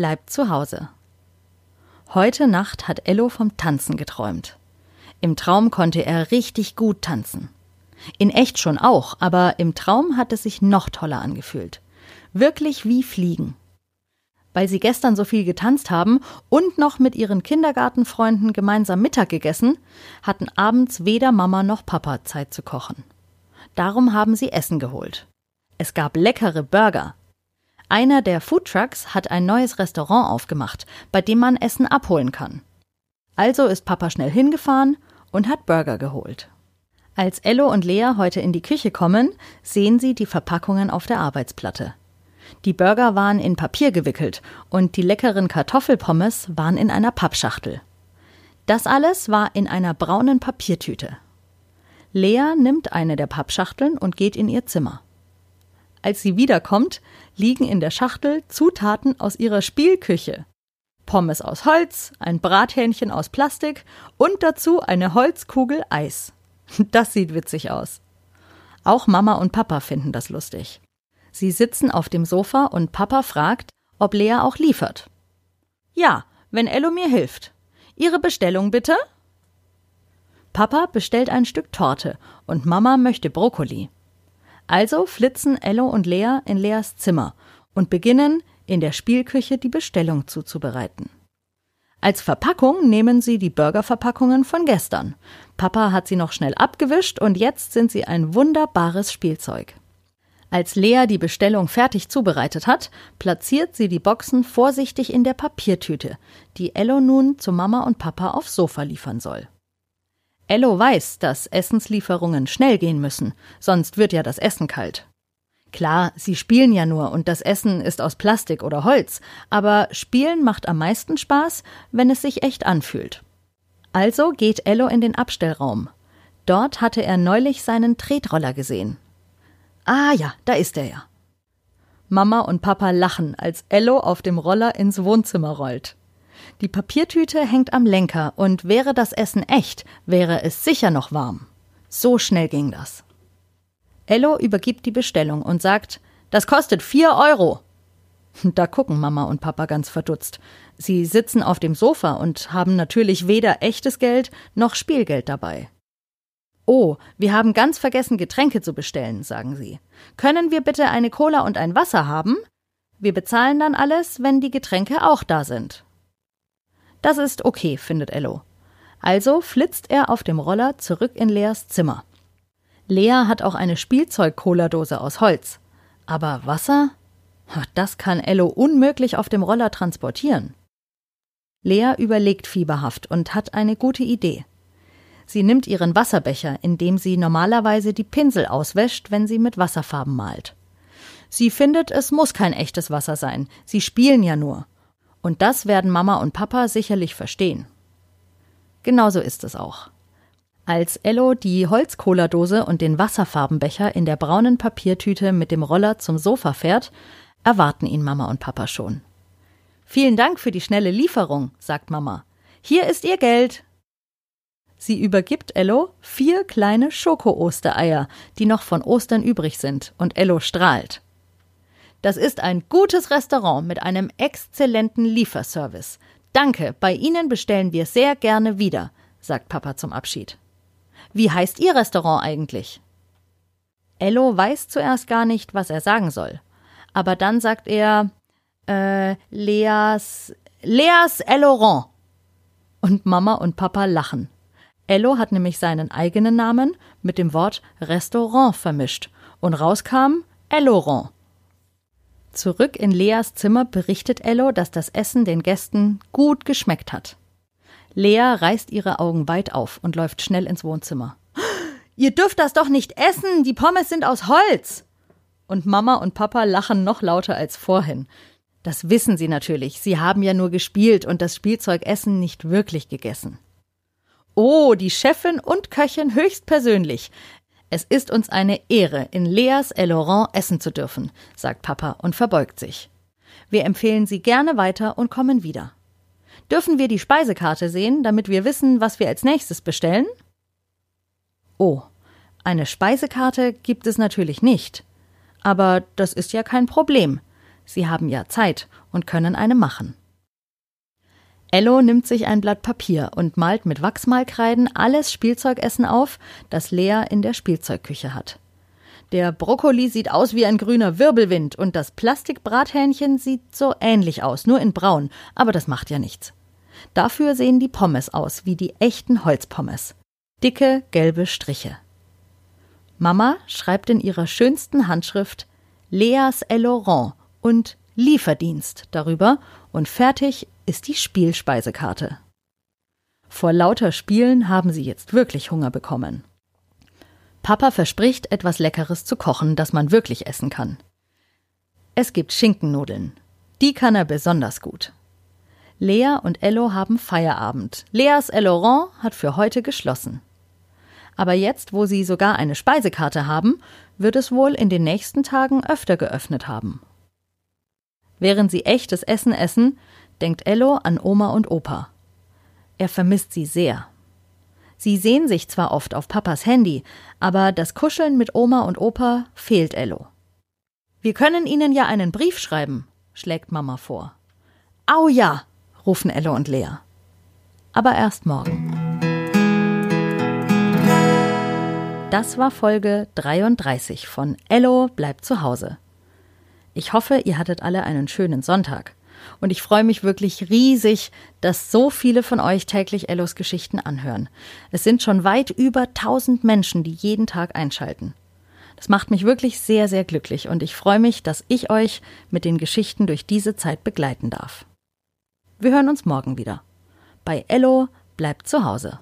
bleibt zu Hause. Heute Nacht hat Ello vom Tanzen geträumt. Im Traum konnte er richtig gut tanzen. In echt schon auch, aber im Traum hat es sich noch toller angefühlt. Wirklich wie Fliegen. Weil sie gestern so viel getanzt haben und noch mit ihren Kindergartenfreunden gemeinsam Mittag gegessen, hatten abends weder Mama noch Papa Zeit zu kochen. Darum haben sie Essen geholt. Es gab leckere Burger. Einer der Foodtrucks hat ein neues Restaurant aufgemacht, bei dem man Essen abholen kann. Also ist Papa schnell hingefahren und hat Burger geholt. Als Ello und Lea heute in die Küche kommen, sehen sie die Verpackungen auf der Arbeitsplatte. Die Burger waren in Papier gewickelt und die leckeren Kartoffelpommes waren in einer Pappschachtel. Das alles war in einer braunen Papiertüte. Lea nimmt eine der Pappschachteln und geht in ihr Zimmer. Als sie wiederkommt, liegen in der Schachtel Zutaten aus ihrer Spielküche. Pommes aus Holz, ein Brathähnchen aus Plastik und dazu eine Holzkugel Eis. Das sieht witzig aus. Auch Mama und Papa finden das lustig. Sie sitzen auf dem Sofa und Papa fragt, ob Lea auch liefert. Ja, wenn Ello mir hilft. Ihre Bestellung bitte? Papa bestellt ein Stück Torte und Mama möchte Brokkoli. Also flitzen Ello und Lea in Leas Zimmer und beginnen, in der Spielküche die Bestellung zuzubereiten. Als Verpackung nehmen sie die Burgerverpackungen von gestern. Papa hat sie noch schnell abgewischt und jetzt sind sie ein wunderbares Spielzeug. Als Lea die Bestellung fertig zubereitet hat, platziert sie die Boxen vorsichtig in der Papiertüte, die Ello nun zu Mama und Papa aufs Sofa liefern soll. Ello weiß, dass Essenslieferungen schnell gehen müssen, sonst wird ja das Essen kalt. Klar, sie spielen ja nur und das Essen ist aus Plastik oder Holz, aber Spielen macht am meisten Spaß, wenn es sich echt anfühlt. Also geht Ello in den Abstellraum. Dort hatte er neulich seinen Tretroller gesehen. Ah ja, da ist er ja. Mama und Papa lachen, als Ello auf dem Roller ins Wohnzimmer rollt. Die Papiertüte hängt am Lenker und wäre das Essen echt, wäre es sicher noch warm. So schnell ging das. Ello übergibt die Bestellung und sagt, das kostet vier Euro. Da gucken Mama und Papa ganz verdutzt. Sie sitzen auf dem Sofa und haben natürlich weder echtes Geld noch Spielgeld dabei. Oh, wir haben ganz vergessen, Getränke zu bestellen, sagen sie. Können wir bitte eine Cola und ein Wasser haben? Wir bezahlen dann alles, wenn die Getränke auch da sind. Das ist okay, findet Ello. Also flitzt er auf dem Roller zurück in Leas Zimmer. Lea hat auch eine Spielzeug-Cola-Dose aus Holz. Aber Wasser? Das kann Ello unmöglich auf dem Roller transportieren. Lea überlegt fieberhaft und hat eine gute Idee. Sie nimmt ihren Wasserbecher, in dem sie normalerweise die Pinsel auswäscht, wenn sie mit Wasserfarben malt. Sie findet, es muss kein echtes Wasser sein, sie spielen ja nur. Und das werden Mama und Papa sicherlich verstehen. Genauso ist es auch. Als Ello die Holzcola-Dose und den Wasserfarbenbecher in der braunen Papiertüte mit dem Roller zum Sofa fährt, erwarten ihn Mama und Papa schon. Vielen Dank für die schnelle Lieferung, sagt Mama. Hier ist Ihr Geld. Sie übergibt Ello vier kleine Schoko-Ostereier, die noch von Ostern übrig sind, und Ello strahlt. Das ist ein gutes Restaurant mit einem exzellenten Lieferservice. Danke, bei Ihnen bestellen wir sehr gerne wieder, sagt Papa zum Abschied. Wie heißt Ihr Restaurant eigentlich? Ello weiß zuerst gar nicht, was er sagen soll. Aber dann sagt er, äh, Leas, Leas Elorant. Und Mama und Papa lachen. Ello hat nämlich seinen eigenen Namen mit dem Wort Restaurant vermischt und rauskam Ellorant. Zurück in Leas Zimmer berichtet Ello, dass das Essen den Gästen gut geschmeckt hat. Lea reißt ihre Augen weit auf und läuft schnell ins Wohnzimmer. Ihr dürft das doch nicht essen, die Pommes sind aus Holz. Und Mama und Papa lachen noch lauter als vorhin. Das wissen sie natürlich, sie haben ja nur gespielt und das Spielzeugessen nicht wirklich gegessen. Oh, die Chefin und Köchin höchstpersönlich. Es ist uns eine Ehre, in Leas El Laurent essen zu dürfen, sagt Papa und verbeugt sich. Wir empfehlen Sie gerne weiter und kommen wieder. Dürfen wir die Speisekarte sehen, damit wir wissen, was wir als nächstes bestellen? Oh, eine Speisekarte gibt es natürlich nicht. Aber das ist ja kein Problem. Sie haben ja Zeit und können eine machen. Ello nimmt sich ein Blatt Papier und malt mit Wachsmalkreiden alles Spielzeugessen auf, das Lea in der Spielzeugküche hat. Der Brokkoli sieht aus wie ein grüner Wirbelwind und das Plastikbrathähnchen sieht so ähnlich aus, nur in braun, aber das macht ja nichts. Dafür sehen die Pommes aus wie die echten Holzpommes. Dicke gelbe Striche. Mama schreibt in ihrer schönsten Handschrift Leas Elorant und Lieferdienst darüber und fertig ist die Spielspeisekarte. Vor lauter Spielen haben sie jetzt wirklich Hunger bekommen. Papa verspricht, etwas Leckeres zu kochen, das man wirklich essen kann. Es gibt Schinkennudeln. Die kann er besonders gut. Lea und Ello haben Feierabend. Leas Elorant hat für heute geschlossen. Aber jetzt, wo sie sogar eine Speisekarte haben, wird es wohl in den nächsten Tagen öfter geöffnet haben. Während sie echtes Essen essen, denkt Ello an Oma und Opa. Er vermisst sie sehr. Sie sehen sich zwar oft auf Papas Handy, aber das Kuscheln mit Oma und Opa fehlt Ello. Wir können Ihnen ja einen Brief schreiben, schlägt Mama vor. Au ja, rufen Ello und Lea. Aber erst morgen. Das war Folge 33 von Ello bleibt zu Hause. Ich hoffe, ihr hattet alle einen schönen Sonntag. Und ich freue mich wirklich riesig, dass so viele von euch täglich Ellos Geschichten anhören. Es sind schon weit über 1000 Menschen, die jeden Tag einschalten. Das macht mich wirklich sehr, sehr glücklich und ich freue mich, dass ich euch mit den Geschichten durch diese Zeit begleiten darf. Wir hören uns morgen wieder. Bei Ello bleibt zu Hause.